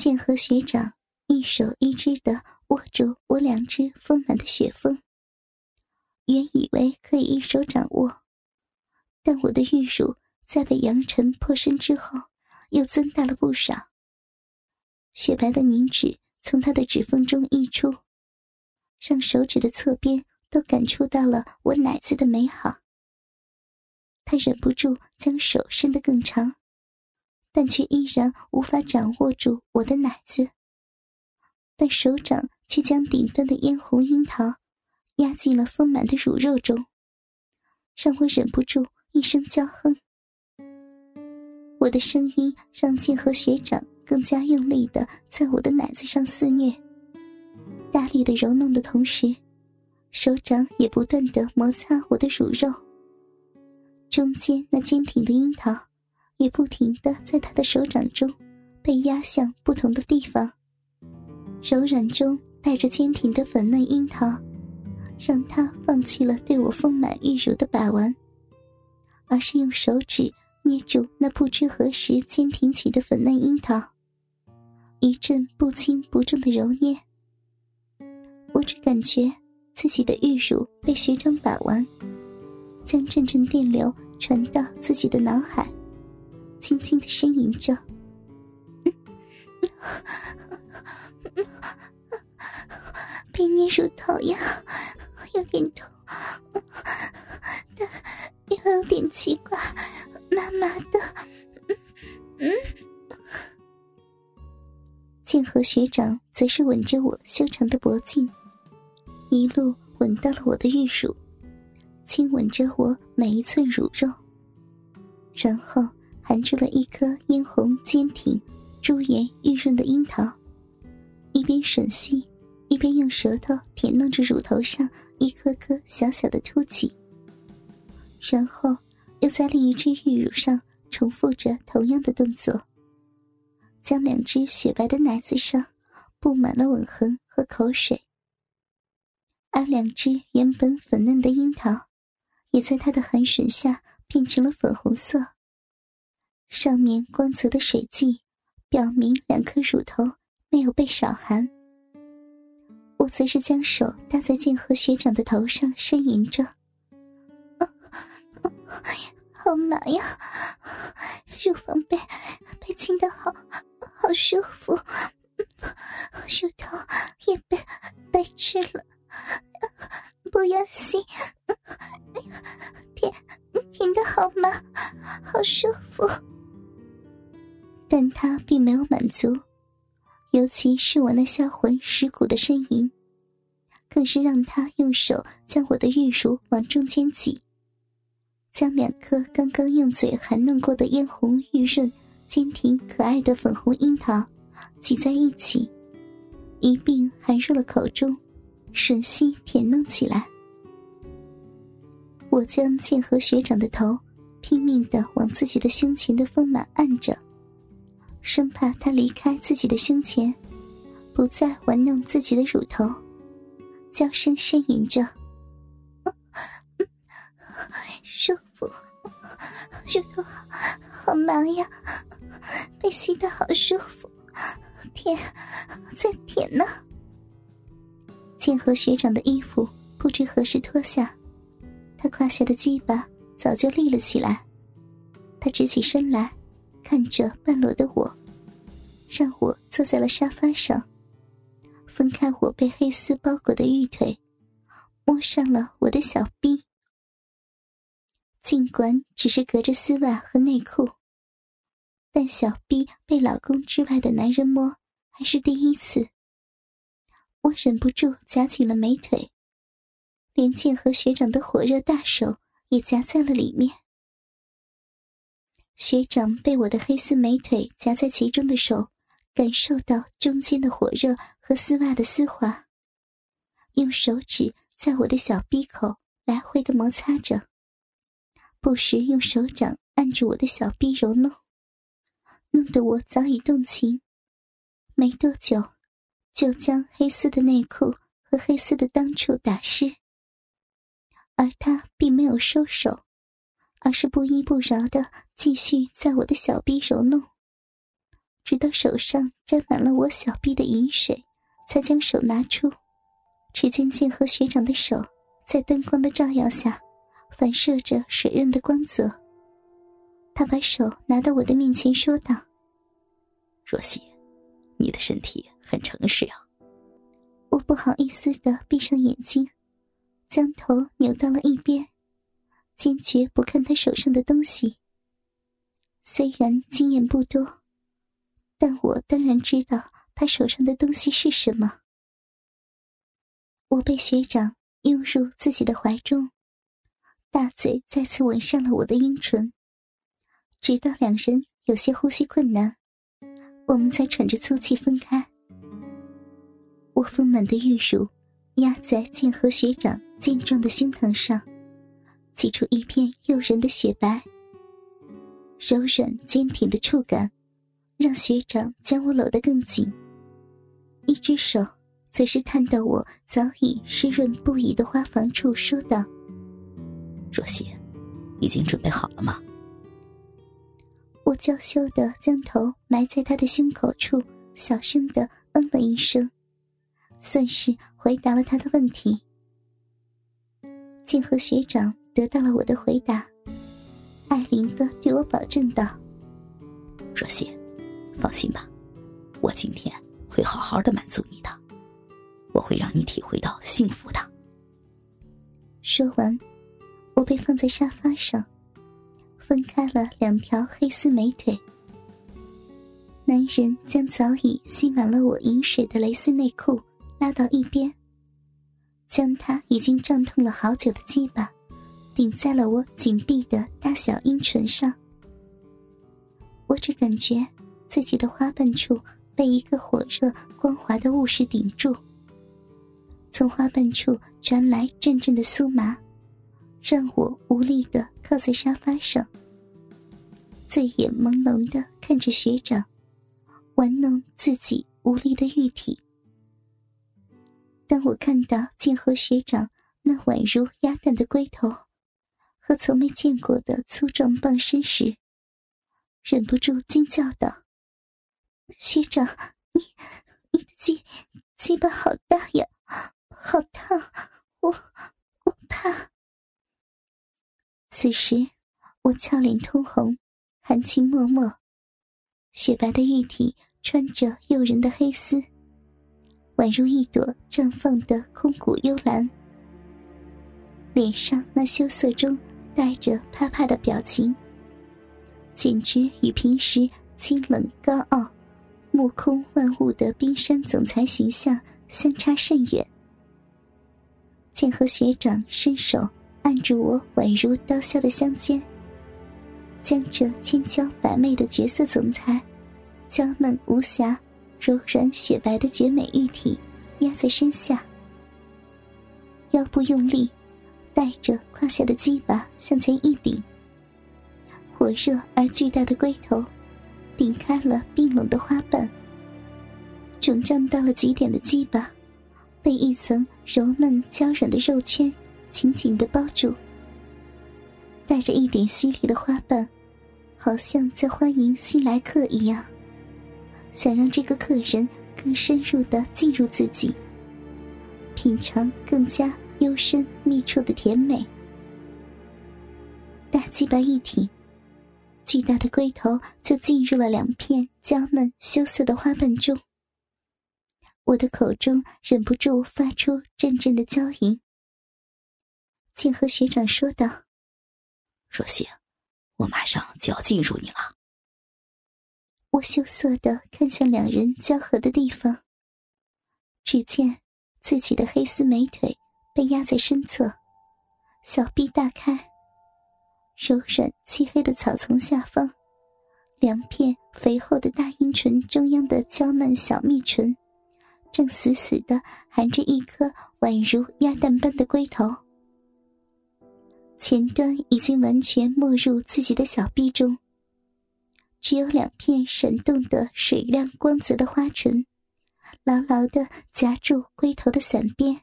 剑河学长一手一只的握住我两只丰满的雪峰，原以为可以一手掌握，但我的玉乳在被扬尘破身之后，又增大了不少。雪白的凝脂从他的指缝中溢出，让手指的侧边都感触到了我奶子的美好。他忍不住将手伸得更长。但却依然无法掌握住我的奶子，但手掌却将顶端的嫣红樱桃压进了丰满的乳肉中，让我忍不住一声娇哼。我的声音让剑和学长更加用力的在我的奶子上肆虐，大力的揉弄的同时，手掌也不断的摩擦我的乳肉，中间那坚挺的樱桃。也不停的在他的手掌中被压向不同的地方，柔软中带着坚挺的粉嫩樱桃，让他放弃了对我丰满玉乳的把玩，而是用手指捏住那不知何时坚挺起的粉嫩樱桃，一阵不轻不重的揉捏。我只感觉自己的玉乳被学长把玩，将阵阵电流传到自己的脑海。轻轻的呻吟着，被捏乳头呀，有点痛，但又有点奇怪，麻麻的。嗯，剑河学长则是吻着我修长的脖颈，一路吻到了我的玉乳，亲吻着我每一寸乳肉，然后。含出了一颗殷红坚挺、珠圆玉润的樱桃，一边吮吸，一边用舌头舔弄着乳头上一颗颗小小的凸起，然后又在另一只玉乳上重复着同样的动作，将两只雪白的奶子上布满了吻痕和口水，而两只原本粉嫩的樱桃，也在他的含吮下变成了粉红色。上面光泽的水迹，表明两颗乳头没有被少寒。我则是将手搭在剑河学长的头上，呻吟着：“好麻呀，乳房被被亲的好好舒服，足，尤其是我那销魂蚀骨的呻吟，更是让他用手将我的玉乳往中间挤，将两颗刚刚用嘴含弄过的嫣红玉润、坚挺可爱的粉红樱桃挤在一起，一并含入了口中，吮吸舔弄起来。我将剑河学长的头拼命的往自己的胸前的丰满按着。生怕他离开自己的胸前，不再玩弄自己的乳头，娇声呻吟着：“舒服，乳头好好麻呀，被吸的好舒服，舔，再舔呢。”剑河学长的衣服不知何时脱下，他胯下的鸡巴早就立了起来，他直起身来。看着半裸的我，让我坐在了沙发上，分开我被黑丝包裹的玉腿，摸上了我的小臂。尽管只是隔着丝袜和内裤，但小臂被老公之外的男人摸还是第一次。我忍不住夹紧了美腿，连剑和学长的火热大手也夹在了里面。学长被我的黑丝美腿夹在其中的手，感受到中间的火热和丝袜的丝滑，用手指在我的小鼻口来回的摩擦着，不时用手掌按住我的小臂揉弄，弄得我早已动情。没多久，就将黑丝的内裤和黑丝的裆处打湿，而他并没有收手。而是不依不饶的继续在我的小臂揉弄，直到手上沾满了我小臂的饮水，才将手拿出。只见剑河学长的手在灯光的照耀下，反射着水润的光泽。他把手拿到我的面前，说道：“若曦，你的身体很诚实啊。”我不好意思的闭上眼睛，将头扭到了一边，坚决不看他手上的东西。虽然经验不多，但我当然知道他手上的东西是什么。我被学长拥入自己的怀中，大嘴再次吻上了我的阴唇，直到两人有些呼吸困难，我们才喘着粗气分开。我丰满的玉乳压在剑河学长健壮的胸膛上，挤出一片诱人的雪白。柔软坚挺的触感，让学长将我搂得更紧。一只手则是探到我早已湿润不已的花房处，说道：“若曦，已经准备好了吗？”我娇羞的将头埋在他的胸口处，小声的嗯了一声，算是回答了他的问题。剑河学长得到了我的回答。艾琳的对我保证道：“若曦，放心吧，我今天会好好的满足你的，我会让你体会到幸福的。”说完，我被放在沙发上，分开了两条黑丝美腿。男人将早已吸满了我饮水的蕾丝内裤拉到一边，将他已经胀痛了好久的鸡巴。顶在了我紧闭的大小阴唇上，我只感觉自己的花瓣处被一个火热光滑的物事顶住，从花瓣处传来阵阵的酥麻，让我无力的靠在沙发上，醉眼朦胧的看着学长玩弄自己无力的玉体。当我看到剑河学长那宛如鸭蛋的龟头。和从没见过的粗壮棒身时，忍不住惊叫道：“学长，你你的鸡鸡巴好大呀，好烫，我我怕。”此时我俏脸通红，含情脉脉，雪白的玉体穿着诱人的黑丝，宛如一朵绽放的空谷幽兰，脸上那羞涩中。带着怕怕的表情，简直与平时清冷高傲、目空万物的冰山总裁形象相差甚远。剑河学长伸手按住我宛如刀削的香肩，将这千娇百媚的绝色总裁、娇嫩无瑕、柔软雪白的绝美玉体压在身下，腰部用力。带着胯下的鸡巴向前一顶，火热而巨大的龟头顶开了冰冷的花瓣，肿胀到了极点的鸡巴被一层柔嫩娇软的肉圈紧紧的包住，带着一点犀利的花瓣，好像在欢迎新来客一样，想让这个客人更深入的进入自己，品尝更加。幽深密处的甜美，大鸡巴一挺，巨大的龟头就进入了两片娇嫩羞涩的花瓣中。我的口中忍不住发出阵阵的娇吟。剑河学长说道：“若曦，我马上就要进入你了。”我羞涩的看向两人交合的地方，只见自己的黑丝美腿。被压在身侧，小臂大开，柔软漆黑的草丛下方，两片肥厚的大阴唇中央的娇嫩小蜜唇，正死死的含着一颗宛如鸭蛋般的龟头，前端已经完全没入自己的小臂中，只有两片闪动的水亮光泽的花唇，牢牢的夹住龟头的伞边。